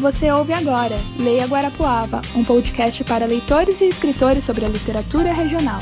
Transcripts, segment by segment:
Você ouve agora Leia Guarapuava, um podcast para leitores e escritores sobre a literatura regional.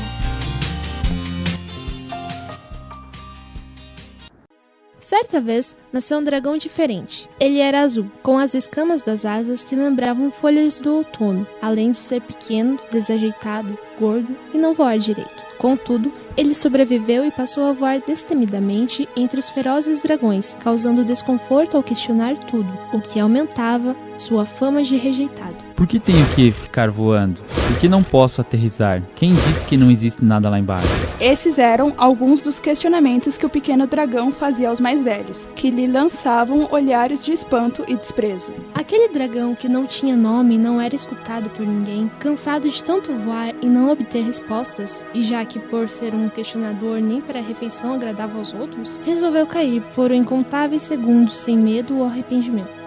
Certa vez, nasceu um dragão diferente. Ele era azul, com as escamas das asas que lembravam folhas do outono, além de ser pequeno, desajeitado, gordo e não voar direito. Contudo, ele sobreviveu e passou a voar destemidamente entre os ferozes dragões, causando desconforto ao questionar tudo, o que aumentava sua fama de rejeitado. Por que tenho que ficar voando? Por que não posso aterrizar? Quem disse que não existe nada lá embaixo? Esses eram alguns dos questionamentos que o pequeno dragão fazia aos mais velhos, que lhe lançavam olhares de espanto e desprezo. Aquele dragão que não tinha nome e não era escutado por ninguém, cansado de tanto voar e não obter respostas, e já que por ser um questionador nem para a refeição agradava aos outros, resolveu cair por incontáveis segundos sem medo ou arrependimento.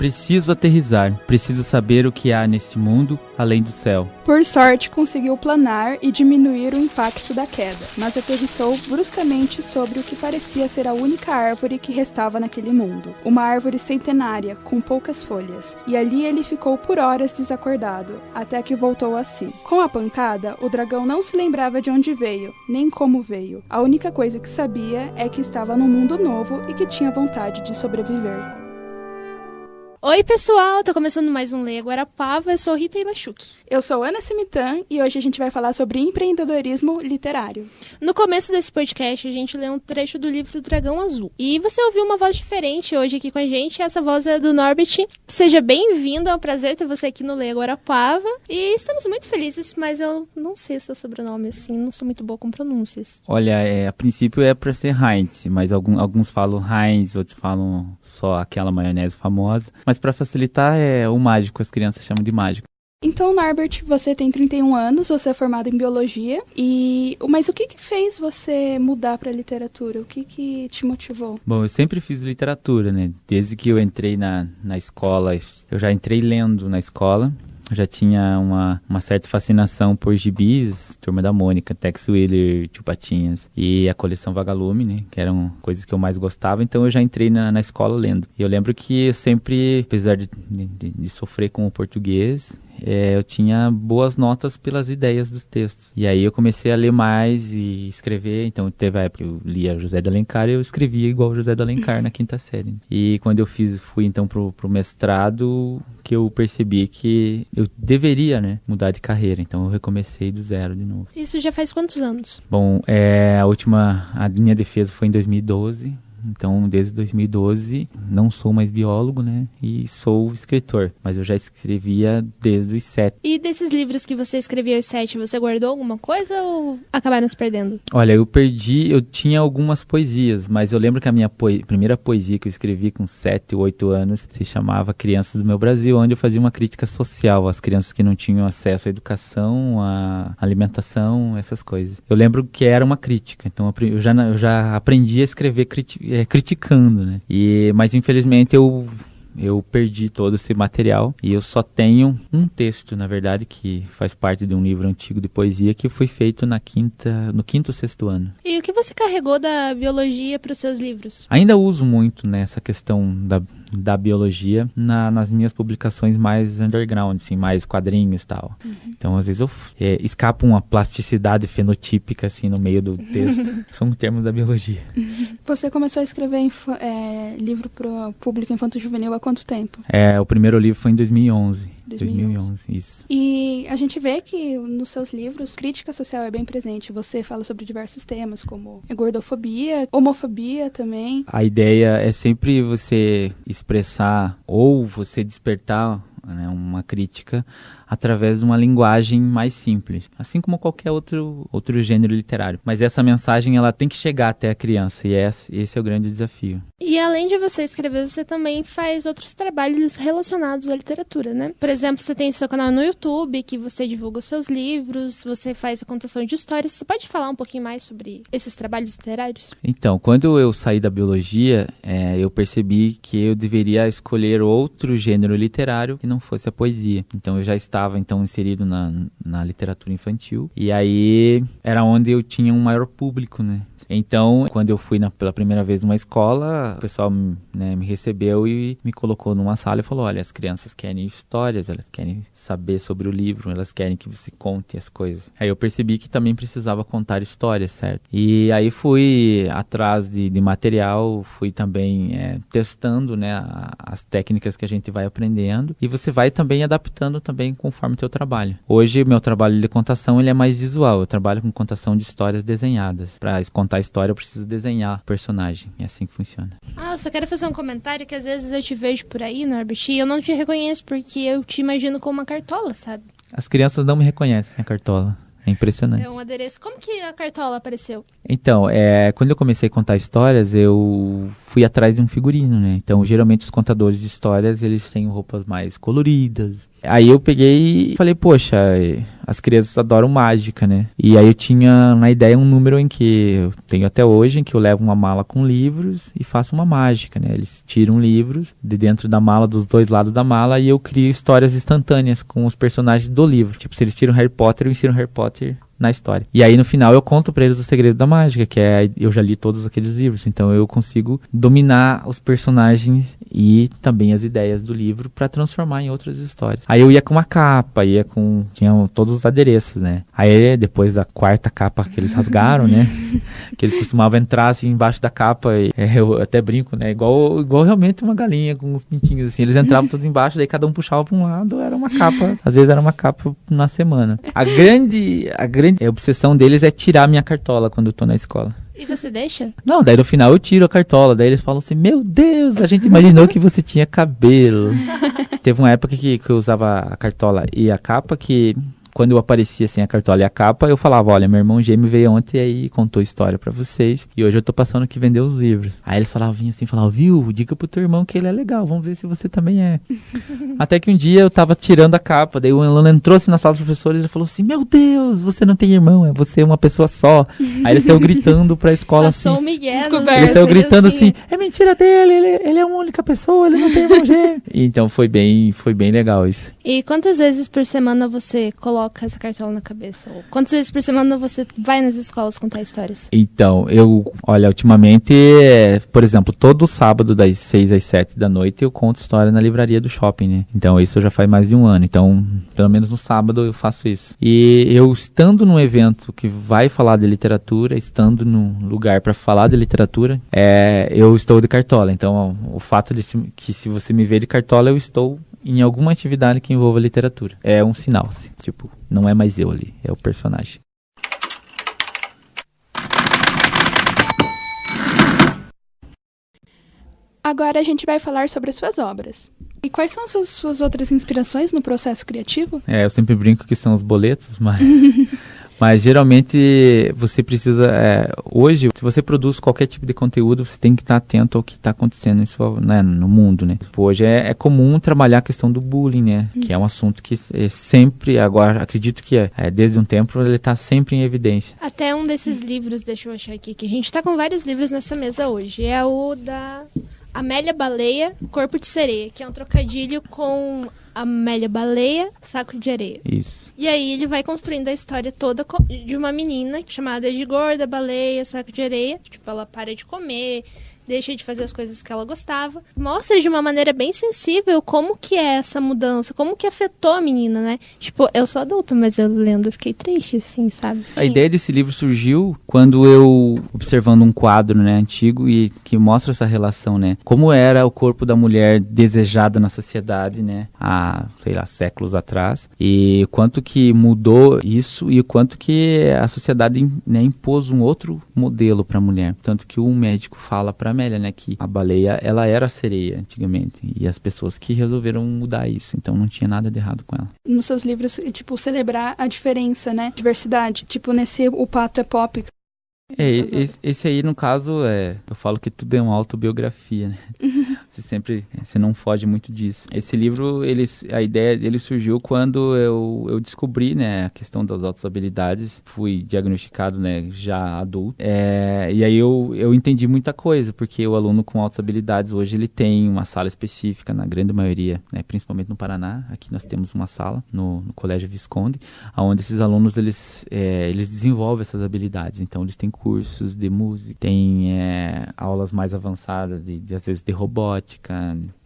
Preciso aterrizar, preciso saber o que há neste mundo além do céu. Por sorte, conseguiu planar e diminuir o impacto da queda, mas aterrissou bruscamente sobre o que parecia ser a única árvore que restava naquele mundo. Uma árvore centenária, com poucas folhas, e ali ele ficou por horas desacordado, até que voltou a si. Com a pancada, o dragão não se lembrava de onde veio, nem como veio. A única coisa que sabia é que estava num mundo novo e que tinha vontade de sobreviver. Oi, pessoal! Tá começando mais um Leia Guarapava. Eu sou Rita Ibachuk. Eu sou Ana Simitan e hoje a gente vai falar sobre empreendedorismo literário. No começo desse podcast, a gente lê um trecho do livro do Dragão Azul. E você ouviu uma voz diferente hoje aqui com a gente. Essa voz é do Norbert. Seja bem-vindo, é um prazer ter você aqui no Leia Guarapava. E estamos muito felizes, mas eu não sei o seu sobrenome, assim, não sou muito boa com pronúncias. Olha, é, a princípio é pra ser Heinz, mas algum, alguns falam Heinz, outros falam só aquela maionese famosa. Mas para facilitar, é o mágico, as crianças chamam de mágico. Então, Norbert, você tem 31 anos, você é formado em biologia, e mas o que que fez você mudar para literatura? O que que te motivou? Bom, eu sempre fiz literatura, né? Desde que eu entrei na, na escola, eu já entrei lendo na escola, já tinha uma, uma certa fascinação por gibis, Turma da Mônica, Tex Wheeler, Tio Patinhas e a coleção Vagalume, né? Que eram coisas que eu mais gostava, então eu já entrei na, na escola lendo. E eu lembro que eu sempre, apesar de, de, de sofrer com o português, é, eu tinha boas notas pelas ideias dos textos. E aí eu comecei a ler mais e escrever. Então teve a época eu lia José de Alencar e eu escrevia igual José de Alencar na quinta série. E quando eu fiz, fui então pro, pro mestrado, que eu percebi que eu deveria, né, mudar de carreira. Então eu recomecei do zero de novo. Isso já faz quantos anos? Bom, é, a última, a minha defesa foi em 2012. Então, desde 2012, não sou mais biólogo, né? E sou escritor. Mas eu já escrevia desde os sete. E desses livros que você escrevia aos sete, você guardou alguma coisa ou acabaram se perdendo? Olha, eu perdi, eu tinha algumas poesias, mas eu lembro que a minha poe primeira poesia que eu escrevi com sete, oito anos se chamava Crianças do Meu Brasil, onde eu fazia uma crítica social às crianças que não tinham acesso à educação, à alimentação, essas coisas. Eu lembro que era uma crítica, então eu já, eu já aprendi a escrever crítica é, criticando, né? E, mas infelizmente eu eu perdi todo esse material e eu só tenho um texto, na verdade, que faz parte de um livro antigo de poesia que foi feito na quinta, no quinto sexto ano. E o que você carregou da biologia para os seus livros? Ainda uso muito nessa né, questão da, da biologia na, nas minhas publicações mais underground, assim, mais quadrinhos e tal. Uhum. Então, às vezes eu é, escapo uma plasticidade fenotípica assim no meio do texto. São termos da biologia. Você começou a escrever é, livro para o público infanto-juvenil há quanto tempo? É, o primeiro livro foi em 2011. 2011. 2011, isso. E a gente vê que nos seus livros, crítica social é bem presente. Você fala sobre diversos temas, como gordofobia, homofobia também. A ideia é sempre você expressar ou você despertar né, uma crítica através de uma linguagem mais simples, assim como qualquer outro, outro gênero literário. Mas essa mensagem ela tem que chegar até a criança e esse, esse é o grande desafio. E além de você escrever, você também faz outros trabalhos relacionados à literatura, né? Por exemplo, você tem seu canal no YouTube, que você divulga os seus livros, você faz a contação de histórias. Você pode falar um pouquinho mais sobre esses trabalhos literários? Então, quando eu saí da biologia, é, eu percebi que eu deveria escolher outro gênero literário que não fosse a poesia. Então, eu já estava estava então inserido na, na literatura infantil. E aí era onde eu tinha um maior público, né? Então, quando eu fui na, pela primeira vez numa escola, o pessoal né, me recebeu e me colocou numa sala e falou: olha, as crianças querem histórias, elas querem saber sobre o livro, elas querem que você conte as coisas. Aí eu percebi que também precisava contar histórias, certo? E aí fui atrás de, de material, fui também é, testando né, as técnicas que a gente vai aprendendo e você vai também adaptando também conforme o teu trabalho. Hoje, meu trabalho de contação ele é mais visual, eu trabalho com contação de histórias desenhadas. Para contar a história, eu preciso desenhar o personagem. É assim que funciona. Ah, eu só quero fazer um comentário que às vezes eu te vejo por aí, Norbert, e eu não te reconheço porque eu te imagino como uma cartola, sabe? As crianças não me reconhecem a cartola. É impressionante. É um adereço. Como que a cartola apareceu? Então, é, quando eu comecei a contar histórias, eu fui atrás de um figurino, né? Então, geralmente os contadores de histórias, eles têm roupas mais coloridas. Aí eu peguei e falei, poxa, as crianças adoram mágica, né? E aí eu tinha na ideia um número em que eu tenho até hoje, em que eu levo uma mala com livros e faço uma mágica, né? Eles tiram livros de dentro da mala, dos dois lados da mala, e eu crio histórias instantâneas com os personagens do livro. Tipo, se eles tiram Harry Potter, eu ensino Harry Potter na história. E aí no final eu conto para eles o segredo da mágica, que é eu já li todos aqueles livros, então eu consigo dominar os personagens e também as ideias do livro para transformar em outras histórias. Aí eu ia com uma capa, ia com tinha todos os adereços, né? Aí depois da quarta capa que eles rasgaram, né? que eles costumavam entrar assim embaixo da capa e é, eu até brinco, né? Igual igual realmente uma galinha com uns pintinhos assim. Eles entravam todos embaixo, daí cada um puxava para um lado, era uma capa, às vezes era uma capa na semana. A grande a grande grande obsessão deles é tirar minha cartola quando eu tô na escola. E você deixa? Não, daí no final eu tiro a cartola. Daí eles falam assim: Meu Deus, a gente imaginou que você tinha cabelo. Teve uma época que, que eu usava a cartola e a capa que quando eu aparecia sem a cartola e a capa, eu falava, olha, meu irmão gêmeo veio ontem e aí contou história para vocês. E hoje eu tô passando aqui vender os livros. Aí eles falavam assim, falavam, viu, diga pro teu irmão que ele é legal, vamos ver se você também é. Até que um dia eu tava tirando a capa, daí o aluno entrou assim na sala dos professores e falou assim, meu Deus, você não tem irmão, é você uma pessoa só. Aí ele saiu gritando pra escola Passou assim. O Miguel, ele saiu gritando assim, assim, é mentira dele, ele, ele é uma única pessoa, ele não tem irmão gêmeo. então foi bem, foi bem legal isso. E quantas vezes por semana você coloca essa cartola na cabeça? Ou quantas vezes por semana você vai nas escolas contar histórias? Então, eu, olha, ultimamente, por exemplo, todo sábado das 6 às 7 da noite eu conto história na livraria do shopping, né? Então, isso já faz mais de um ano. Então, pelo menos no sábado eu faço isso. E eu estando num evento que vai falar de literatura, estando num lugar para falar de literatura, é, eu estou de cartola. Então, o fato de se, que se você me vê de cartola, eu estou em alguma atividade que envolva literatura. É um sinal, assim, tipo, não é mais eu ali, é o personagem. Agora a gente vai falar sobre as suas obras. E quais são as suas, outras inspirações no processo criativo? É, eu sempre brinco que são os boletos, mas Mas geralmente você precisa. É, hoje, se você produz qualquer tipo de conteúdo, você tem que estar atento ao que está acontecendo sua, né, no mundo, né? Tipo, hoje é, é, comum trabalhar a questão do bullying, né? Uhum. Que é um assunto que é sempre, agora, acredito que é, é desde um tempo, ele está sempre em evidência. Até um desses livros, deixa eu achar aqui, que a gente está com vários livros nessa mesa hoje. É o da Amélia Baleia, Corpo de Sereia, que é um trocadilho com Amélia Baleia, Saco de Areia. Isso. E aí ele vai construindo a história toda de uma menina chamada de Gorda, Baleia, Saco de Areia. Tipo, ela para de comer, deixa de fazer as coisas que ela gostava. Mostra de uma maneira bem sensível como que é essa mudança, como que afetou a menina, né? Tipo, eu sou adulta, mas eu lendo eu fiquei triste, assim, sabe? A ideia desse livro surgiu quando eu, observando um quadro, né, antigo e que mostra essa relação, né? Como era o corpo da mulher desejada na sociedade, né? Há, sei lá, séculos atrás. E quanto que mudou isso e o quanto que a sociedade né, impôs um outro modelo para a mulher. Tanto que um médico fala para Amélia, né, que a baleia, ela era sereia antigamente, e as pessoas que resolveram mudar isso, então não tinha nada de errado com ela. Nos seus livros, tipo, celebrar a diferença, né, diversidade, tipo, nesse O Pato é Pop, é, esse, esse, aí, no caso, é, eu falo que tudo é uma autobiografia, né? Você sempre, você não foge muito disso. Esse livro, ele, a ideia dele surgiu quando eu, eu descobri, né, a questão das altas habilidades. Fui diagnosticado, né, já adulto. É, e aí eu, eu entendi muita coisa, porque o aluno com altas habilidades hoje ele tem uma sala específica, na grande maioria, né, principalmente no Paraná. Aqui nós temos uma sala no, no Colégio Visconde, onde esses alunos eles, é, eles desenvolvem essas habilidades. Então eles têm cursos de música, têm é, aulas mais avançadas de, de, às vezes de robótica.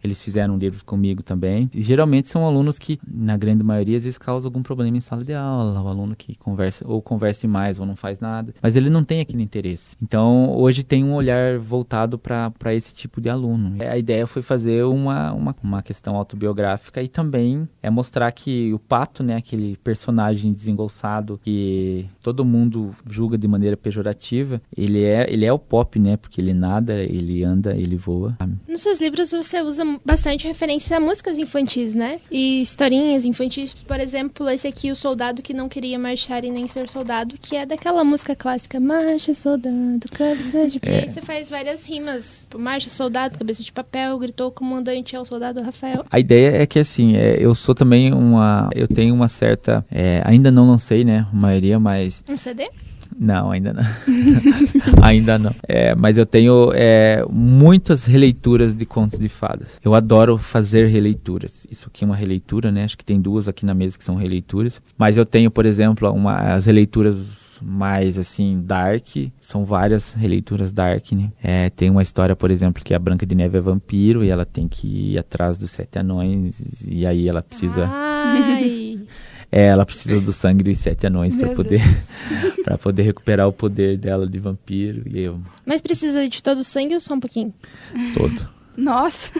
Eles fizeram um livro comigo também. E, geralmente são alunos que, na grande maioria, às vezes causam algum problema em sala de aula. O aluno que conversa ou converse mais ou não faz nada, mas ele não tem aquele interesse. Então hoje tem um olhar voltado para esse tipo de aluno. A ideia foi fazer uma, uma, uma questão autobiográfica e também é mostrar que o Pato, né, aquele personagem desengonçado que todo mundo julga de maneira pejorativa, ele é, ele é o pop, né, porque ele nada, ele anda, ele voa. Nos seus livros você usa bastante referência a músicas infantis, né? E historinhas infantis, por exemplo, esse aqui, O Soldado que Não Queria Marchar e Nem Ser Soldado, que é daquela música clássica, Marcha, Soldado, cabeça de... É. E aí você faz várias rimas, Marcha, Soldado, cabeça de papel, gritou o comandante ao soldado Rafael. A ideia é que, assim, é, eu sou também uma... Eu tenho uma certa... É, ainda não lancei, né, a maioria, mas... Um CD? Não, ainda não. ainda não. É, mas eu tenho é, muitas releituras de contos de fadas. Eu adoro fazer releituras. Isso aqui é uma releitura, né? Acho que tem duas aqui na mesa que são releituras. Mas eu tenho, por exemplo, uma, as releituras mais assim dark são várias releituras dark né? é, tem uma história por exemplo que a Branca de Neve é vampiro e ela tem que ir atrás dos sete anões e aí ela precisa Ai. É, ela precisa do sangue dos sete anões para poder para poder recuperar o poder dela de vampiro e eu. Mas precisa de todo o sangue ou só um pouquinho? Todo. Nossa.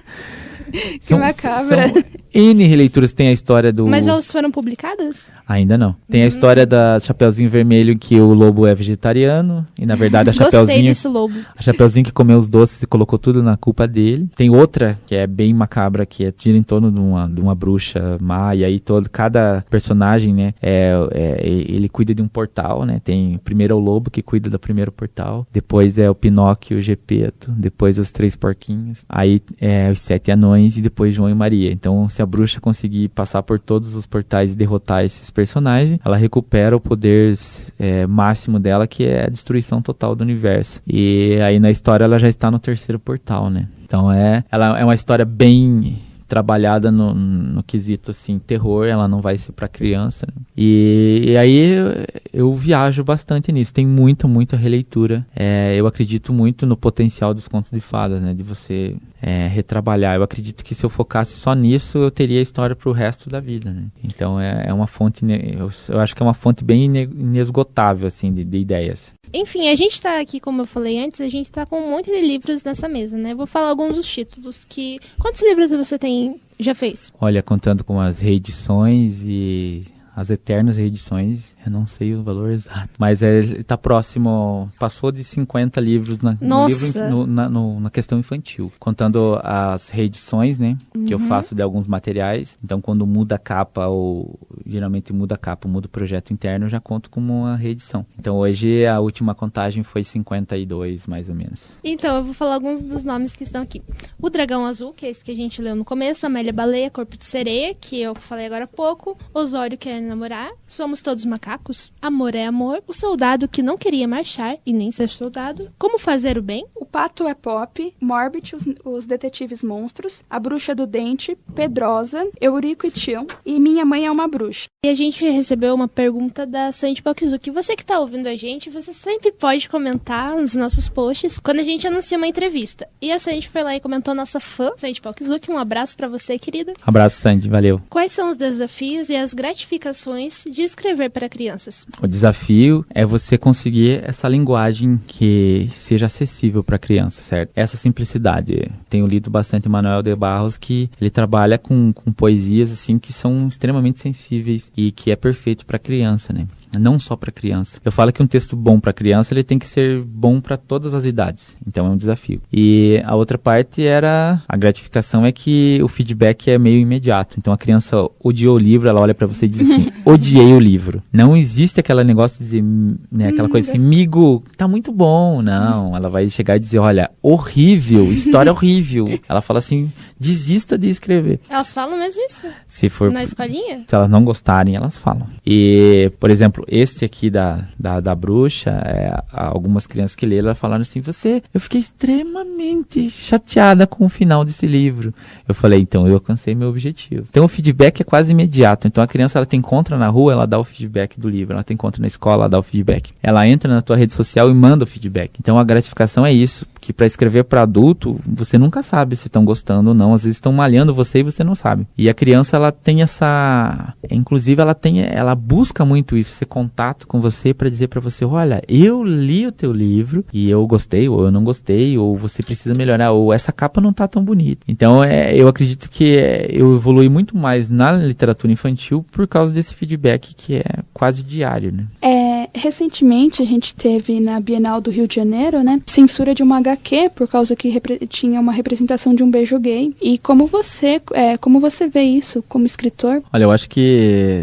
que são, macabra. São N releituras tem a história do. Mas elas foram publicadas? Ainda não. Tem a história da Chapeuzinho Vermelho que o lobo é vegetariano e na verdade a Chapeuzinho. Gostei desse lobo. A Chapeuzinho que comeu os doces e colocou tudo na culpa dele. Tem outra que é bem macabra que é tira em torno de uma, de uma bruxa má e aí todo cada personagem, né, é, é, ele cuida de um portal, né? Tem primeiro é o lobo que cuida do primeiro portal, depois é o Pinóquio e o Gepeto, depois os três porquinhos, aí é os sete anões e depois João e Maria. Então se a bruxa conseguir passar por todos os portais e derrotar esses personagens, ela recupera o poder é, máximo dela, que é a destruição total do universo. E aí na história ela já está no terceiro portal, né? Então é, ela é uma história bem trabalhada no, no quesito assim terror, ela não vai ser para criança. E, e, aí eu, eu, viajo bastante nisso. Tem muita, muita releitura. É, eu acredito muito no potencial dos contos de fadas, né? De você é, retrabalhar. Eu acredito que se eu focasse só nisso, eu teria história para o resto da vida, né? Então é, é uma fonte, eu, eu, acho que é uma fonte bem inesgotável assim de, de ideias. Enfim, a gente está aqui, como eu falei antes, a gente está com um monte de livros nessa mesa, né? Vou falar alguns dos títulos que. Quantos livros você tem já fez? Olha, contando com as reedições e as eternas reedições, eu não sei o valor exato, mas é, está próximo, passou de 50 livros na, no livro, no, na, no, na, questão infantil, contando as reedições, né, uhum. que eu uhum. faço de alguns materiais, então quando muda a capa ou geralmente muda a capa, muda o projeto interno, eu já conto como uma reedição. Então hoje a última contagem foi 52, mais ou menos. Então, eu vou falar alguns dos nomes que estão aqui. O Dragão Azul, que é esse que a gente leu no começo, Amélia Baleia, Corpo de Sereia, que eu falei agora há pouco, Osório, que é namorar, Somos Todos Macacos, Amor é Amor, O Soldado que Não Queria Marchar e Nem Ser Soldado, Como Fazer o Bem, O Pato é Pop, Morbid, os, os Detetives Monstros, A Bruxa do Dente, Pedrosa, Eurico e Tião e Minha Mãe é uma Bruxa. E a gente recebeu uma pergunta da Sandy Palkizuki. Você que está ouvindo a gente, você sempre pode comentar nos nossos posts quando a gente anuncia uma entrevista. E a Sandy foi lá e comentou nossa fã, Sandy Palkizuki. Um abraço para você, querida. Abraço, Sandy. Valeu. Quais são os desafios e as gratificações de escrever para crianças? O desafio é você conseguir essa linguagem que seja acessível para a criança, certo? Essa simplicidade. Tenho lido bastante Manuel de Barros que ele trabalha com, com poesias assim que são extremamente sensíveis e que é perfeito para criança, né? Não só para criança. Eu falo que um texto bom para criança ele tem que ser bom para todas as idades. Então é um desafio. E a outra parte era a gratificação é que o feedback é meio imediato. Então a criança odiou o livro, ela olha para você e diz assim: odiei o livro. Não existe aquele negócio de dizer, né, aquela hum, coisa assim, amigo, tá muito bom. Não, ela vai chegar e dizer: olha, horrível, história horrível. Ela fala assim: desista de escrever. Elas falam mesmo isso? Se for na escolinha? Se elas não gostarem, elas falam. E, por exemplo, este aqui da, da, da bruxa, é, algumas crianças que leram falaram assim: você, eu fiquei extremamente chateada com o final desse livro. Eu falei, então eu alcancei meu objetivo. Então o feedback é quase imediato. Então a criança ela te encontra na rua, ela dá o feedback do livro. Ela te encontra na escola, ela dá o feedback. Ela entra na tua rede social e manda o feedback. Então a gratificação é isso, que para escrever para adulto, você nunca sabe se estão gostando ou não. Às vezes estão malhando você e você não sabe. E a criança ela tem essa, inclusive ela tem, ela busca muito isso, esse contato com você para dizer para você, olha, eu li o teu livro e eu gostei ou eu não gostei ou você precisa melhorar ou essa capa não tá tão bonita. Então é, eu acredito que é, eu evolui muito mais na literatura infantil por causa desse feedback que é quase diário, né? É, recentemente a gente teve na Bienal do Rio de Janeiro, né, censura de uma HQ por causa que tinha uma representação de um beijo gay. E como você, é, como você vê isso como escritor? Olha, eu acho que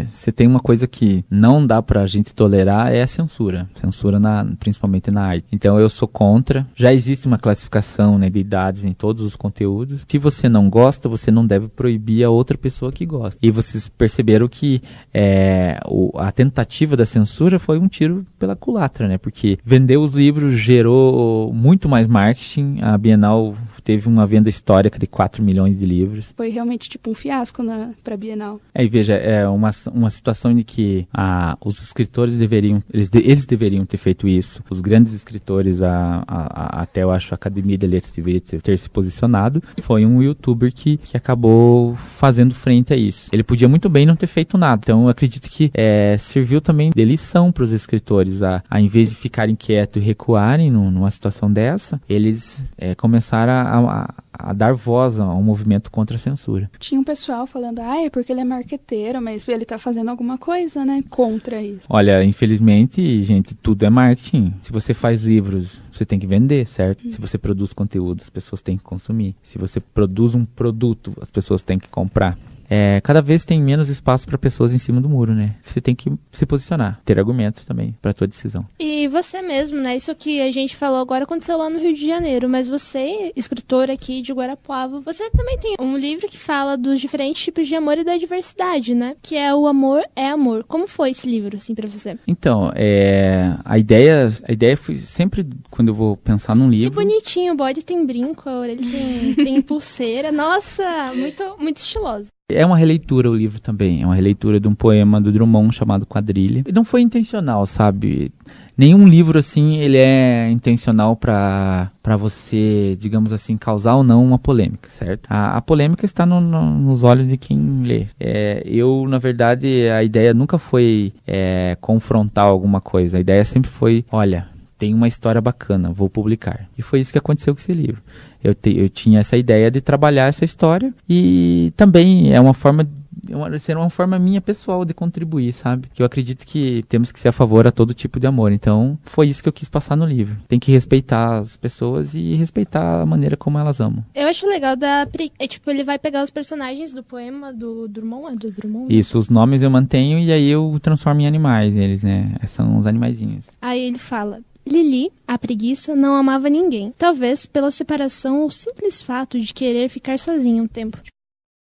você tem uma coisa que não dá pra gente tolerar é a censura. Censura na, principalmente na arte. Então eu sou contra. Já existe uma classificação né, de idades em todos os conteúdos. Se você não gosta, você não deve proibir a outra pessoa que gosta. E vocês perceberam que é, o, a tentativa da censura foi um tiro pela culatra, né? Porque vender os livros gerou muito mais marketing. A Bienal teve uma venda histórica de 4 milhões de livros. Foi realmente tipo um fiasco para Bienal. É, e veja, é uma, uma situação em que ah, os escritores deveriam eles, de, eles deveriam ter feito isso. Os grandes escritores, a, a, a, até eu acho a Academia de Letras deveria ter, ter, se posicionado. Foi um youtuber que, que acabou fazendo frente a isso. Ele podia muito bem não ter feito nada. Então eu acredito que é, serviu também de lição para os escritores, a, a em vez de ficarem quietos e recuarem numa situação dessa, eles é, começaram a a, a, dar voz a um movimento contra a censura. Tinha um pessoal falando, ah, é porque ele é marqueteiro, mas ele está fazendo alguma coisa, né, contra isso. Olha, infelizmente, gente, tudo é marketing. Se você faz livros, você tem que vender, certo? Hum. Se você produz conteúdo, as pessoas têm que consumir. Se você produz um produto, as pessoas têm que comprar é, cada vez tem menos espaço para pessoas em cima do muro, né? Você tem que se posicionar, ter argumentos também para tua decisão. E você mesmo, né? Isso que a gente falou agora aconteceu lá no Rio de Janeiro, mas você, escritor aqui de Guarapuava, você também tem um livro que fala dos diferentes tipos de amor e da diversidade, né? Que é o amor é amor. Como foi esse livro, assim, para você? Então, é, a ideia, a ideia foi sempre quando eu vou pensar num livro. Que bonitinho, o bode tem brinco, a orelha tem, tem pulseira. Nossa, muito, muito estiloso. É uma releitura o livro também, é uma releitura de um poema do Drummond chamado Quadrilha. Não foi intencional, sabe? Nenhum livro assim, ele é intencional para você, digamos assim, causar ou não uma polêmica, certo? A, a polêmica está no, no, nos olhos de quem lê. É, eu, na verdade, a ideia nunca foi é, confrontar alguma coisa. A ideia sempre foi, olha, tem uma história bacana, vou publicar. E foi isso que aconteceu com esse livro eu, te, eu tinha essa ideia de trabalhar essa história e também é uma forma uma, ser uma forma minha pessoal de contribuir, sabe? Que eu acredito que temos que ser a favor a todo tipo de amor. Então, foi isso que eu quis passar no livro. Tem que respeitar as pessoas e respeitar a maneira como elas amam. Eu acho legal da é tipo ele vai pegar os personagens do poema do Drummond, é do Drummond. Isso, os nomes eu mantenho e aí eu transformo em animais eles, né? São os animaizinhos. Aí ele fala: Lili, a preguiça, não amava ninguém, talvez pela separação ou simples fato de querer ficar sozinha um tempo.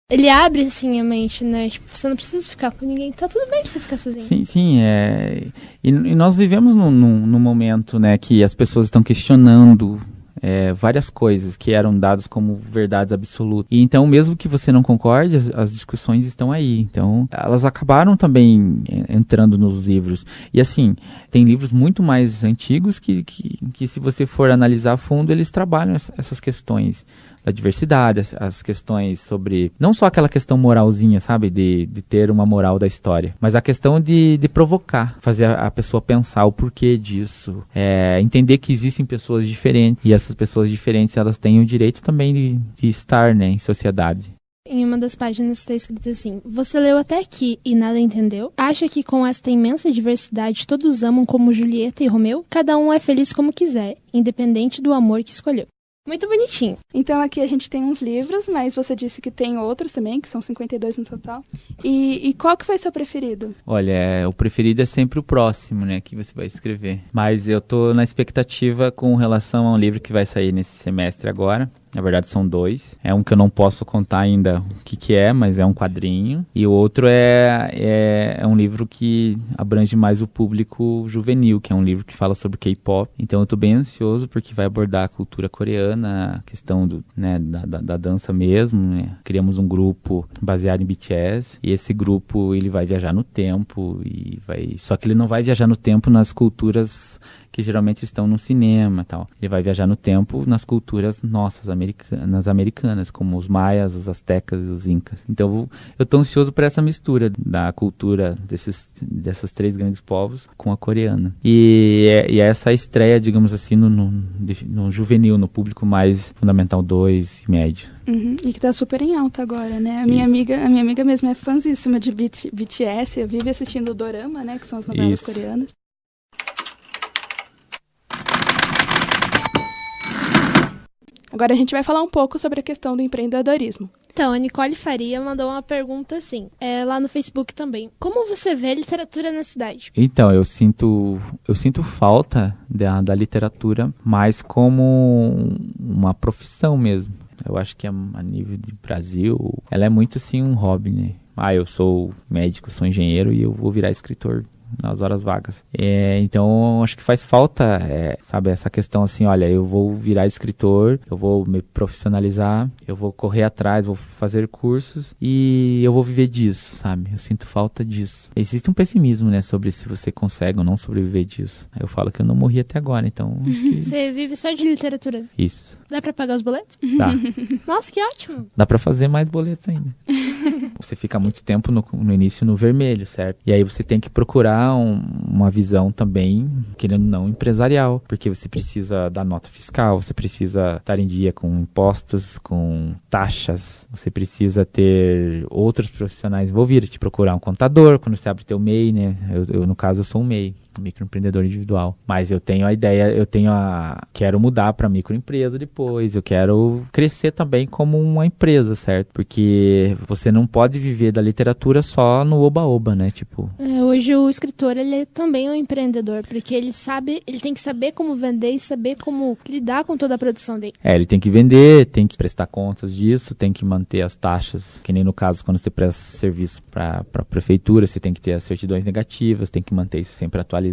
Ele abre assim a mente, né? Tipo, você não precisa ficar com ninguém, tá tudo bem você ficar sozinho. Sim, sim, é. E, e nós vivemos num, num, num momento, né, que as pessoas estão questionando é, várias coisas que eram dadas como verdades absolutas. E então, mesmo que você não concorde, as, as, discussões estão aí. Então, elas acabaram também entrando nos livros. E assim, tem livros muito mais antigos que, que, que se você for analisar a fundo, eles trabalham essas questões da diversidade, as, as, questões sobre. Não só aquela questão moralzinha, sabe? De, de ter uma moral da história, mas a questão de, de provocar, fazer a, a pessoa pensar o porquê disso, é, entender que existem pessoas diferentes e essas pessoas diferentes elas têm o direito também de, de estar né, em sociedade. Em uma das páginas está escrito assim: Você leu até aqui e nada entendeu? Acha que com esta imensa diversidade todos amam como Julieta e Romeu? Cada um é feliz como quiser, independente do amor que escolheu. Muito bonitinho. Então aqui a gente tem uns livros, mas você disse que tem outros também, que são 52 no total. E, e qual que foi seu preferido? Olha, é, o preferido é sempre o próximo, né, que você vai escrever. Mas eu tô na expectativa com relação ao livro que vai sair nesse semestre agora, na verdade, são dois. É um que eu não posso contar ainda o que, que é, mas é um quadrinho. E o outro é, é, é um livro que abrange mais o público juvenil, que é um livro que fala sobre K-pop. Então eu estou bem ansioso porque vai abordar a cultura coreana, a questão do, né, da, da, da dança mesmo. Né? Criamos um grupo baseado em BTS. E esse grupo ele vai viajar no tempo e vai. Só que ele não vai viajar no tempo nas culturas que geralmente estão no cinema tal. Ele vai viajar no tempo nas culturas nossas, americanas, americanas, como os maias, os astecas e os incas. Então eu estou ansioso por essa mistura da cultura desses, dessas três grandes povos com a coreana. E, é, e é essa estreia, digamos assim, no, no, no, juvenil, no público mais fundamental 2 e médio. Uhum, e que tá super em alta agora, né? A minha Isso. amiga, a minha amiga mesmo é fãzíssima de BTS, vive assistindo o Dorama, né? Que são as novelas Isso. coreanas. Agora a gente vai falar um pouco sobre a questão do empreendedorismo. Então, a Nicole Faria mandou uma pergunta assim, é, lá no Facebook também. Como você vê a literatura na cidade? Então, eu sinto, eu sinto falta da, da literatura mais como uma profissão mesmo. Eu acho que a, a nível de Brasil, ela é muito assim um hobby, né? Ah, eu sou médico, sou engenheiro e eu vou virar escritor nas horas vagas. É, então, acho que faz falta, é, sabe, essa questão assim, olha, eu vou virar escritor, eu vou me profissionalizar, eu vou correr atrás, vou fazer cursos e eu vou viver disso, sabe? Eu sinto falta disso. Existe um pessimismo, né, sobre se você consegue ou não sobreviver disso. Eu falo que eu não morri até agora, então... Que... Você vive só de literatura? Isso. Dá pra pagar os boletos? Dá. Nossa, que ótimo. Dá pra fazer mais boletos ainda. você fica muito tempo no, no início no vermelho, certo? E aí você tem que procurar um, uma visão também, querendo não, empresarial, porque você precisa da nota fiscal, você precisa estar em dia com impostos, com taxas, você precisa ter outros profissionais envolvidos, te procurar um contador quando você abre teu MEI, né? Eu, eu no caso, eu sou um MEI microempreendedor individual. Mas eu tenho a ideia, eu tenho a. Quero mudar para microempresa depois. Eu quero crescer também como uma empresa, certo? Porque você não pode viver da literatura só no oba-oba, né? Tipo. É, hoje o escritor ele é também um empreendedor, porque ele sabe, ele tem que saber como vender e saber como lidar com toda a produção dele. É, ele tem que vender, tem que prestar contas disso, tem que manter as taxas, que nem no caso quando você presta serviço para a prefeitura, você tem que ter as certidões negativas, tem que manter isso sempre atualizado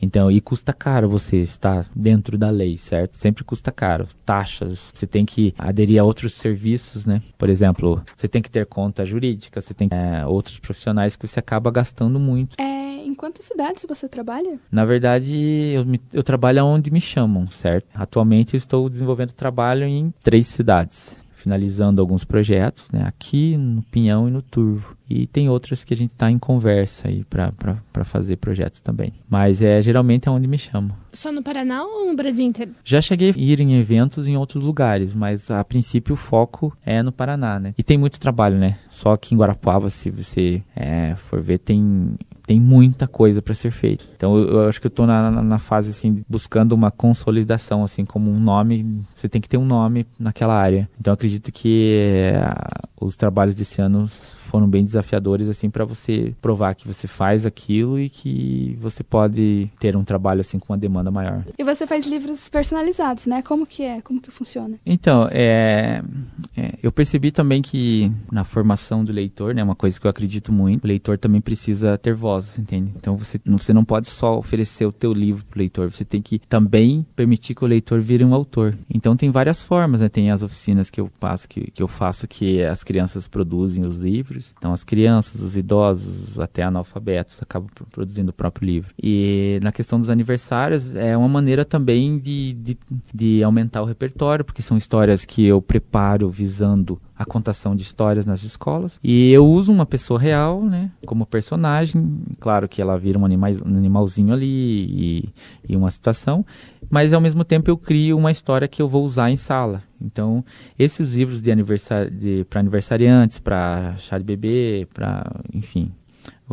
Então, e custa caro você estar dentro da lei, certo? Sempre custa caro. Taxas, você tem que aderir a outros serviços, né? Por exemplo, você tem que ter conta jurídica, você tem é, outros profissionais que você acaba gastando muito. É, em quantas cidades você trabalha? Na verdade, eu, me, eu trabalho onde me chamam, certo? Atualmente eu estou desenvolvendo trabalho em três cidades finalizando alguns projetos, né? Aqui no Pinhão e no Turvo. E tem outras que a gente está em conversa aí para fazer projetos também. Mas é geralmente é onde me chamam. Só no Paraná ou no Brasil inteiro? Já cheguei a ir em eventos em outros lugares, mas a princípio o foco é no Paraná, né? E tem muito trabalho, né? Só que em Guarapuava, se você é, for ver, tem tem muita coisa para ser feita. Então eu, eu, acho que eu estou na, na, fase assim buscando uma consolidação assim como um nome, você tem que ter um nome naquela área. Então acredito que é, os trabalhos desse ano foram bem desafiadores assim para você provar que você faz aquilo e que você pode ter um trabalho assim com uma demanda maior. E você faz livros personalizados, né? Como que é? Como que funciona? Então, é, é, eu percebi também que na formação do leitor, né, uma coisa que eu acredito muito, o leitor também precisa ter voz, entende? Então você, você não pode só oferecer o teu livro pro leitor, você tem que também permitir que o leitor vire um autor. Então tem várias formas, né? Tem as oficinas que eu passo, que, que eu faço, que as crianças produzem os livros livros. Então, as crianças, os idosos, até analfabetos, acabam produzindo o próprio livro. E na questão dos aniversários, é uma maneira também de, de, de aumentar o repertório, porque são histórias que eu preparo visando a contação de histórias nas escolas. E eu uso uma pessoa real, né, como personagem. Claro que ela vira um, animais, um animalzinho ali e, e uma situação, mas ao mesmo tempo eu crio uma história que eu vou usar em sala. Então, esses livros de aniversário para aniversariantes, para chá de bebê, para, enfim,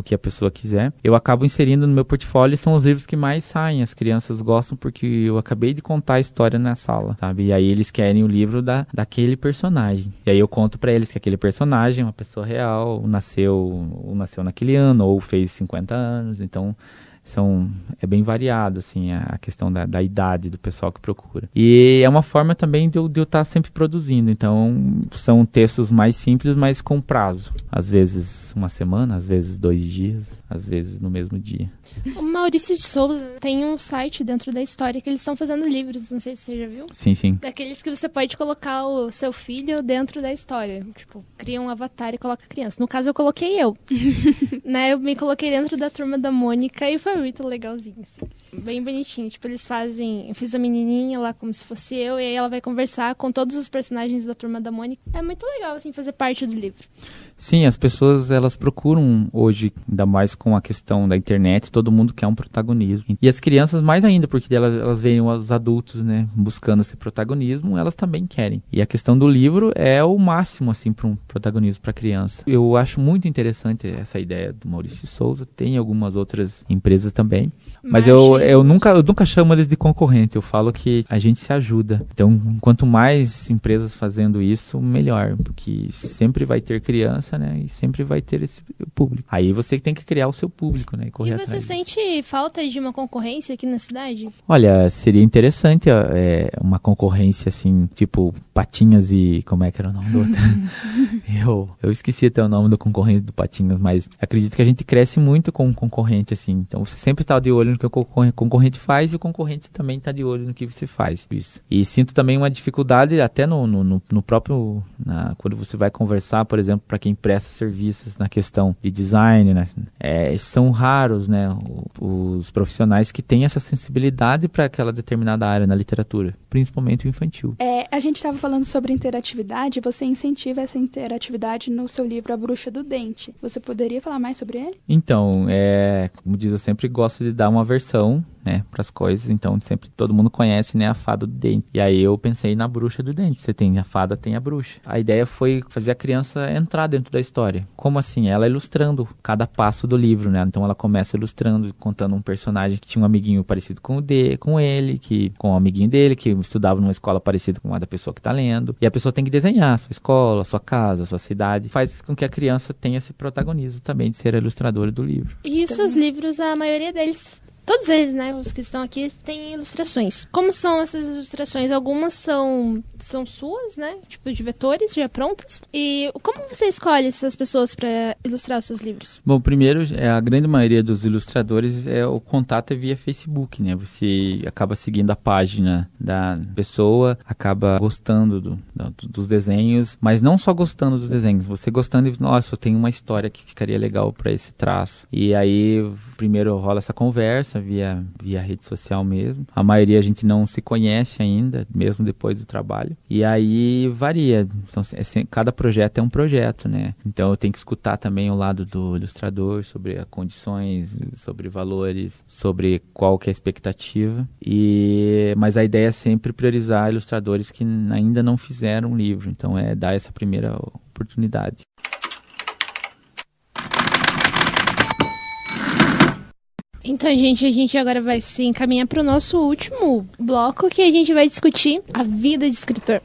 o que a pessoa quiser. Eu acabo inserindo no meu portfólio são os livros que mais saem. As crianças gostam porque eu acabei de contar a história na sala, sabe? E aí eles querem o livro da, daquele personagem. E aí eu conto para eles que aquele personagem é uma pessoa real, nasceu, nasceu naquele ano ou fez 50 anos. Então são é bem variado assim a, questão da, da, idade do pessoal que procura. E é uma forma também de eu, de eu estar tá sempre produzindo. Então são textos mais simples mas com prazo. Às vezes uma semana às vezes dois dias às vezes no mesmo dia. O Maurício de Souza tem um site dentro da história que eles estão fazendo livros não sei se você já viu. Sim sim. Daqueles que você pode colocar o seu filho dentro da história. Tipo cria um avatar e coloca a criança. No caso eu coloquei eu. Né eu me coloquei dentro da turma da Mônica e foi foi muito legalzinho, assim. Bem bonitinho. Tipo, eles fazem. Eu fiz a menininha lá como se fosse eu, e aí ela vai conversar com todos os personagens da turma da Mônica. É muito legal, assim, fazer parte do livro. Sim, as pessoas elas procuram hoje, ainda mais com a questão da internet, todo mundo quer um protagonismo. E as crianças mais ainda, porque elas, elas veem os adultos, né, buscando esse protagonismo, elas também querem. E a questão do livro é o máximo, assim, para um protagonismo para criança. Eu acho muito interessante essa ideia do Maurício Souza, tem algumas outras empresas também. Mas eu, eu, nunca, eu nunca chamo eles de concorrente, eu falo que a gente se ajuda. Então, quanto mais empresas fazendo isso, melhor, porque sempre vai ter criança né? E sempre vai ter esse público. Aí você tem que criar o seu público, né? E, correr e você atrás sente disso. falta de uma concorrência aqui na cidade? Olha, seria interessante é, uma concorrência assim, tipo Patinhas e. Como é que era o nome do outro? eu, eu esqueci até o nome do concorrente do Patinhas, mas acredito que a gente cresce muito com um concorrente, assim. Então você sempre está de olho no que o concorrente faz e o concorrente também está de olho no que você faz. Isso. E sinto também uma dificuldade até no, no, no próprio. Na, quando você vai conversar, por exemplo, para quem presta serviços na questão de design, né? É, são raros, né, os profissionais que têm essa sensibilidade para aquela determinada área na literatura, principalmente o infantil. É, a gente estava falando sobre interatividade, você incentiva essa interatividade no seu livro A Bruxa do Dente. Você poderia falar mais sobre ele? Então, é, como diz, eu sempre gosto de dar uma versão né, para as coisas. Então, sempre todo mundo conhece, né, a fada do dente. E aí eu pensei na bruxa do dente. Você tem a fada, tem a bruxa. A ideia foi fazer a criança entrar dentro da história. Como assim? Ela ilustrando cada passo do livro, né? Então ela começa ilustrando, contando um personagem que tinha um amiguinho parecido com o de, com ele, que com o um amiguinho dele que estudava numa escola parecida com a da pessoa que está lendo. E a pessoa tem que desenhar sua escola, sua casa, sua cidade. Faz com que a criança tenha esse protagonismo também de ser a ilustradora do livro. E os seus livros, a maioria deles Todos eles, né, os que estão aqui, têm ilustrações. Como são essas ilustrações? Algumas são, são suas, né? Tipo, de vetores já prontas. E como você escolhe essas pessoas para ilustrar os seus livros? Bom, primeiro, é, a grande maioria dos ilustradores é o contato é via Facebook, né? Você acaba seguindo a página da pessoa, acaba gostando do, do, dos desenhos, mas não só gostando dos desenhos, você gostando e, nossa, tem uma história que ficaria legal para esse traço. E aí, primeiro rola essa conversa, via, via rede social mesmo. A maioria a gente não se conhece ainda, mesmo depois do trabalho. E aí varia. Então, é, cada projeto é um projeto, né? Então eu tenho que escutar também o lado do ilustrador sobre as condições, sobre valores, sobre qual que é a expectativa. E mas a ideia é sempre priorizar ilustradores que ainda não fizeram um livro. Então é dar essa primeira oportunidade. Então, gente, a gente agora vai se encaminhar para o nosso último bloco que a gente vai discutir a vida de escritor.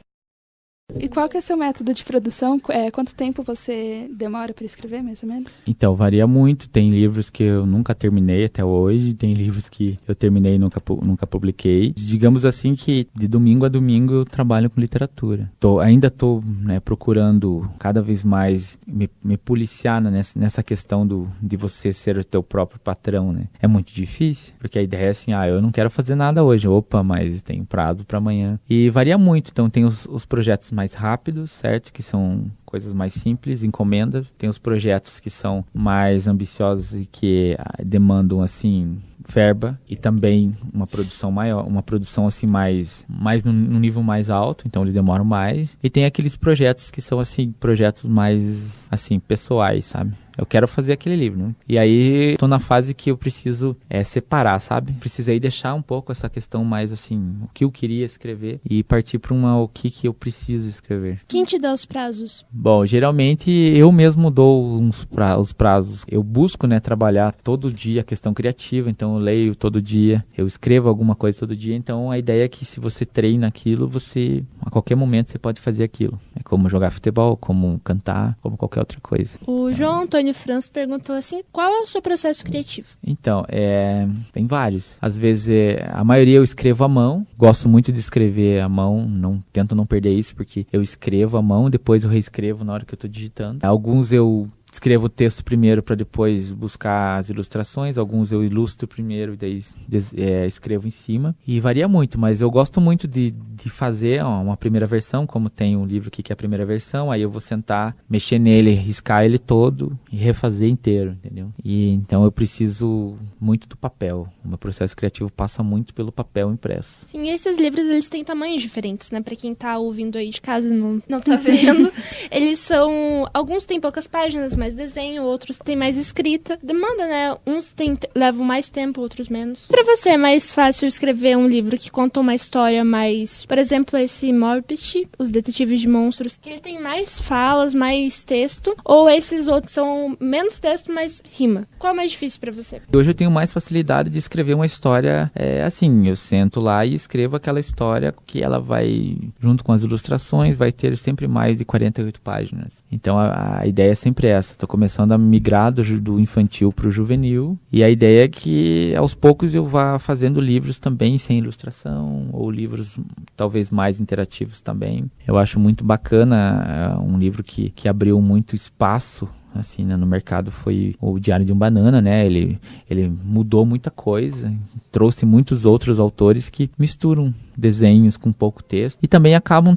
E qual que é o seu método de produção? É, quanto tempo você demora para escrever, mais ou menos? Então, varia muito. Tem livros que eu nunca terminei até hoje, tem livros que eu terminei e nunca, nunca publiquei. Digamos assim que de domingo a domingo eu trabalho com literatura. Tô, ainda estou né, procurando cada vez mais me, me policiar nessa, nessa questão do, de você ser o teu próprio patrão, né? É muito difícil, porque a ideia é assim, ah, eu não quero fazer nada hoje. Opa, mas tem prazo para amanhã. E varia muito. Então, tem os, os projetos mais rápidos, certo? Que são coisas mais simples, encomendas. Tem os projetos que são mais ambiciosos e que ah, demandam assim verba e também uma produção maior, uma produção assim mais mais no, no, nível mais alto, então eles demoram mais. E tem aqueles projetos que são assim projetos mais assim pessoais, sabe? Eu quero fazer aquele livro, né? E aí tô na fase que eu preciso é, separar, sabe? Precisei deixar um pouco essa questão mais assim, o que eu queria escrever e partir para uma o que que eu preciso escrever. Quem te dá os prazos? Bom, geralmente eu mesmo dou uns pra, os prazos. Eu busco, né, trabalhar todo dia a questão criativa, então eu leio todo dia, eu escrevo alguma coisa todo dia, então a ideia é que se você treina aquilo, você a qualquer momento você pode fazer aquilo. É como jogar futebol, como cantar, como qualquer outra coisa. O João Antônio Franz perguntou assim: qual é o seu processo criativo? Então, é, tem vários. Às vezes, é, a maioria eu escrevo à mão. Gosto muito de escrever à mão. Não tento não perder isso porque eu escrevo à mão, depois eu reescrevo na hora que eu estou digitando. Alguns eu escrevo o texto primeiro para depois buscar as ilustrações. Alguns eu ilustro primeiro e daí é, escrevo em cima. E varia muito, mas eu gosto muito de, de fazer ó, uma primeira versão, como tem um livro aqui que é a primeira versão. Aí eu vou sentar, mexer nele, riscar ele todo e refazer inteiro, entendeu? E então eu preciso muito do papel. O meu processo criativo passa muito pelo papel impresso. Sim, esses livros eles têm tamanhos diferentes, né? Para quem tá ouvindo aí de casa e não, não tá vendo, eles são. Alguns têm poucas páginas, mas mais desenho, outros têm mais escrita. Demanda, né? Uns tem, levam mais tempo, outros menos. Para você é mais fácil escrever um livro que conta uma história mais, por exemplo, esse Morbid, Os Detetives de Monstros, que ele tem mais falas, mais texto, ou esses outros são menos texto, mas rima. Qual é mais difícil para você? Hoje eu tenho mais facilidade de escrever uma história é, assim, eu sento lá e escrevo aquela história que ela vai junto com as ilustrações, vai ter sempre mais de 48 páginas. Então a, a ideia é sempre essa Estou começando a migrar do, do infantil para o juvenil. E a ideia é que aos poucos eu vá fazendo livros também sem ilustração, ou livros talvez mais interativos também. Eu acho muito bacana, é um livro que, que abriu muito espaço assim, né, no mercado foi o Diário de um Banana, né? Ele, ele mudou muita coisa, trouxe muitos outros autores que misturam desenhos com pouco texto e também acabam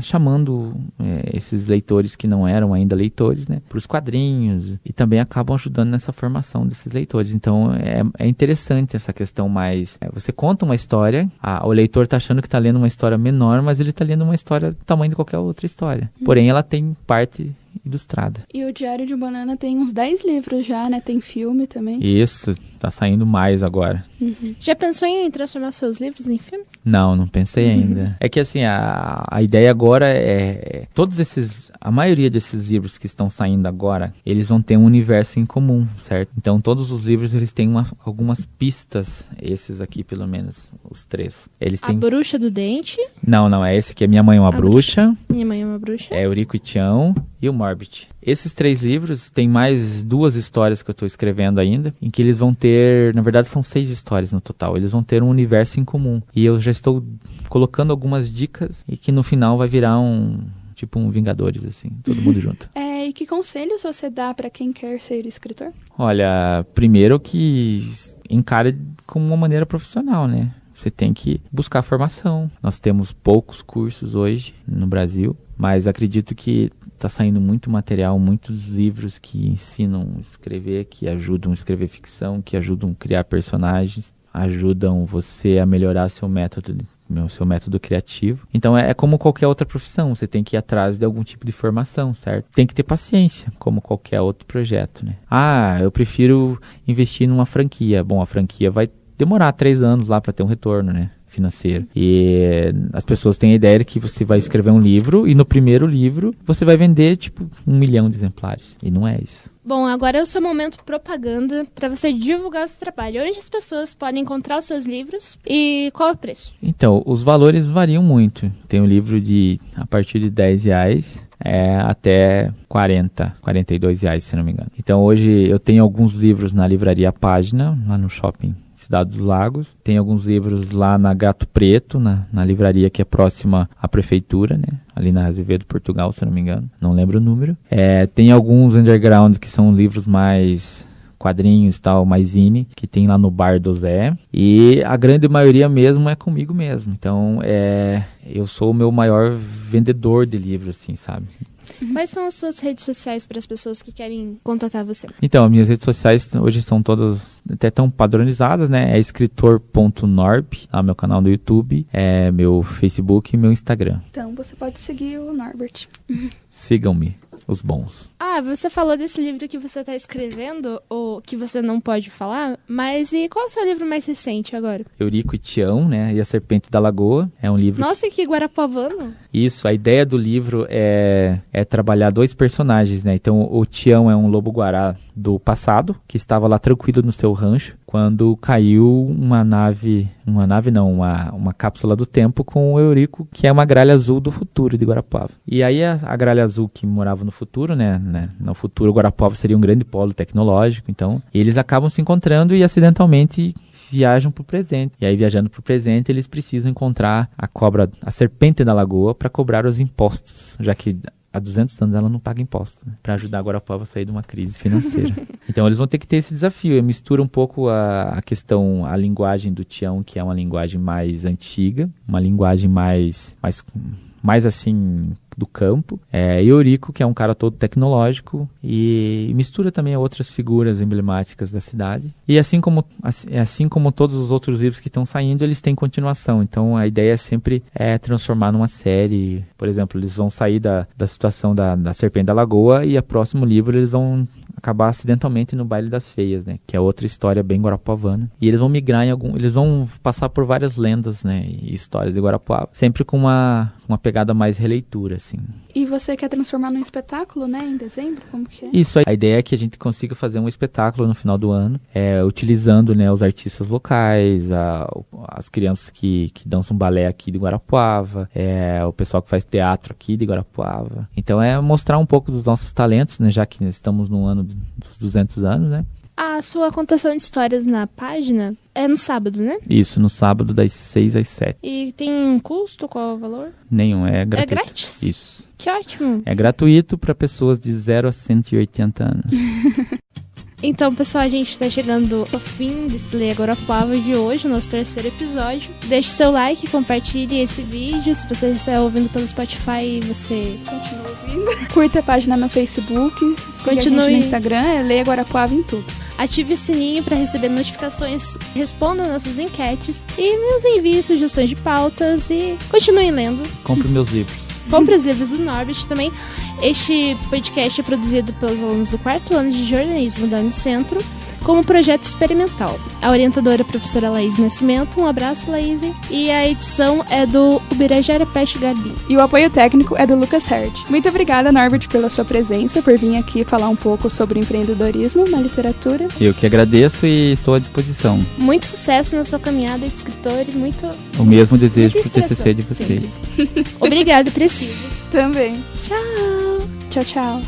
chamando é, esses leitores que não eram ainda leitores, né, para os quadrinhos e também acabam ajudando nessa formação desses leitores. Então é, é interessante essa questão mais. É, você conta uma história, a, o leitor está achando que está lendo uma história menor, mas ele está lendo uma história do tamanho de qualquer outra história. Porém, ela tem parte ilustrada. E o Diário de Banana tem uns 10 livros já, né? Tem filme também. Isso, tá saindo mais agora. Uhum. Já pensou em transformar seus livros em filmes? Não, não pensei uhum. ainda. É que assim, a, a ideia agora é, é, Todos esses. A maioria desses livros que estão saindo agora, eles vão ter um universo em comum, certo? Então todos os livros eles têm uma, algumas pistas, esses aqui pelo menos, os três. Eles têm... A Bruxa do Dente? Não, não, é esse aqui, é Minha Mãe é uma bruxa. bruxa. Minha Mãe é uma Bruxa. É Eurico e Tião e o Morbid. Esses três livros tem mais duas histórias que eu estou escrevendo ainda, em que eles vão ter, na verdade são seis histórias no total. Eles vão ter um universo em comum. E eu já estou colocando algumas dicas e que no final vai virar um tipo um Vingadores assim, todo mundo junto. É, e que conselhos você dá para quem quer ser escritor? Olha, primeiro que encare como uma maneira profissional, né? Você tem que buscar formação. Nós temos poucos cursos hoje no Brasil, mas acredito que está saindo muito material, muitos livros que ensinam a escrever, que ajudam a escrever ficção, que ajudam a criar personagens, ajudam você a melhorar seu método seu método criativo. Então é, é, como qualquer outra profissão, você tem que ir atrás de algum tipo de formação, certo? Tem que ter paciência, como qualquer outro projeto, né? Ah, eu prefiro investir numa franquia. Bom, a franquia vai demorar três anos lá para ter um retorno, né? Financeiro. E as pessoas têm a ideia de que você vai escrever um livro e no primeiro livro você vai vender tipo um milhão de exemplares. E não é isso. Bom, agora é o seu momento propaganda para você divulgar o seu trabalho. Onde as pessoas podem encontrar os seus livros e qual é o preço? Então, os valores variam muito. Tem um livro de a partir de 10 reais é, até 40, 42 reais, se não me engano. Então hoje eu tenho alguns livros na livraria Página, lá no shopping Cidade dos Lagos. Tem alguns livros lá na Gato Preto, na, na livraria que é próxima à prefeitura, né? Ali na Azevedo, Portugal, se não me engano. Não lembro o número. É, tem alguns underground que são livros mais quadrinhos tal, mais zine, que tem lá no bar do Zé. E a grande maioria mesmo é comigo mesmo. Então, é, eu sou o meu maior vendedor de livros, assim, sabe? Uhum. Quais são as suas redes sociais para as pessoas que querem contatar você? Então, minhas redes sociais hoje são todas até tão padronizadas, né? É escritor.norb, lá meu canal no YouTube, é meu Facebook e meu Instagram. Então você pode seguir o Norbert. Sigam-me. Os bons. Ah, você falou desse livro que você está escrevendo, ou que você não pode falar, mas e qual é o seu livro mais recente agora? Eurico e Tião, né? E a Serpente da Lagoa. É um livro. Nossa, que guarapavano! Isso, a ideia do livro é, é trabalhar dois personagens, né? Então, o Tião é um lobo-guará do passado, que estava lá tranquilo no seu rancho, quando caiu uma nave, uma nave não, uma, uma cápsula do tempo com o Eurico, que é uma gralha azul do futuro de Guarapava. E aí a, a gralha azul que morava no futuro, né, né, no futuro Guarapava seria um grande polo tecnológico, então eles acabam se encontrando e acidentalmente viajam para o presente. E aí, viajando para o presente, eles precisam encontrar a cobra, a serpente da lagoa, para cobrar os impostos, já que há 200 anos ela não paga impostos, né? para ajudar a Guarapava a sair de uma crise financeira. então eles vão ter que ter esse desafio. Mistura um pouco a, a questão, a linguagem do Tião, que é uma linguagem mais antiga, uma linguagem mais, mais, mais assim do campo. É, Eurico, que é um cara todo tecnológico e mistura também outras figuras emblemáticas da cidade. E assim como, assim, assim como todos os outros livros que estão saindo, eles têm continuação. Então a ideia é sempre é transformar numa série. Por exemplo, eles vão sair da, da situação da, da Serpente da Lagoa e a próximo livro eles vão acabar acidentalmente no baile das feias, né? Que é outra história bem guarapavana. E eles vão migrar em algum, eles vão passar por várias lendas, né? E histórias de Guarapuava, sempre com uma uma pegada mais releitura, assim. E você quer transformar num espetáculo, né? Em dezembro, como que é? Isso. A ideia é que a gente consiga fazer um espetáculo no final do ano, é, utilizando, né, os artistas locais, a, as crianças que que dançam balé aqui de Guarapuava, é, o pessoal que faz teatro aqui de Guarapuava. Então é mostrar um pouco dos nossos talentos, né? Já que estamos no ano dos 200 anos, né? A sua contação de histórias na página é no sábado, né? Isso, no sábado das 6 às 7. E tem um custo? Qual é o valor? Nenhum, é gratuito. É grátis? Isso. Que ótimo! É gratuito para pessoas de 0 a 180 anos. Então, pessoal, a gente está chegando ao fim desse Lei Agora Palavra de hoje, nosso terceiro episódio. Deixe seu like, compartilhe esse vídeo. Se você está ouvindo pelo Spotify, você continua ouvindo. Curta a página no Facebook, Continue. a gente no Instagram, é Leia Guarapuava em tudo. ative o sininho para receber notificações, responda nossas enquetes e nos envie sugestões de pautas e continue lendo. Compre meus livros. Compre os livros do Norbert também. Este podcast é produzido pelos alunos do quarto ano de jornalismo da Unicentro como projeto experimental. A orientadora é a professora Laís Nascimento, um abraço Laís, e a edição é do Ubirajara Peste Garbim. E o apoio técnico é do Lucas Herd. Muito obrigada, Norbert, pela sua presença, por vir aqui falar um pouco sobre empreendedorismo na literatura. Eu que agradeço e estou à disposição. Muito sucesso na sua caminhada de escritor e muito O mesmo desejo Muita pro TCC de vocês. obrigado, preciso. Também. Tchau! Tchau, tchau.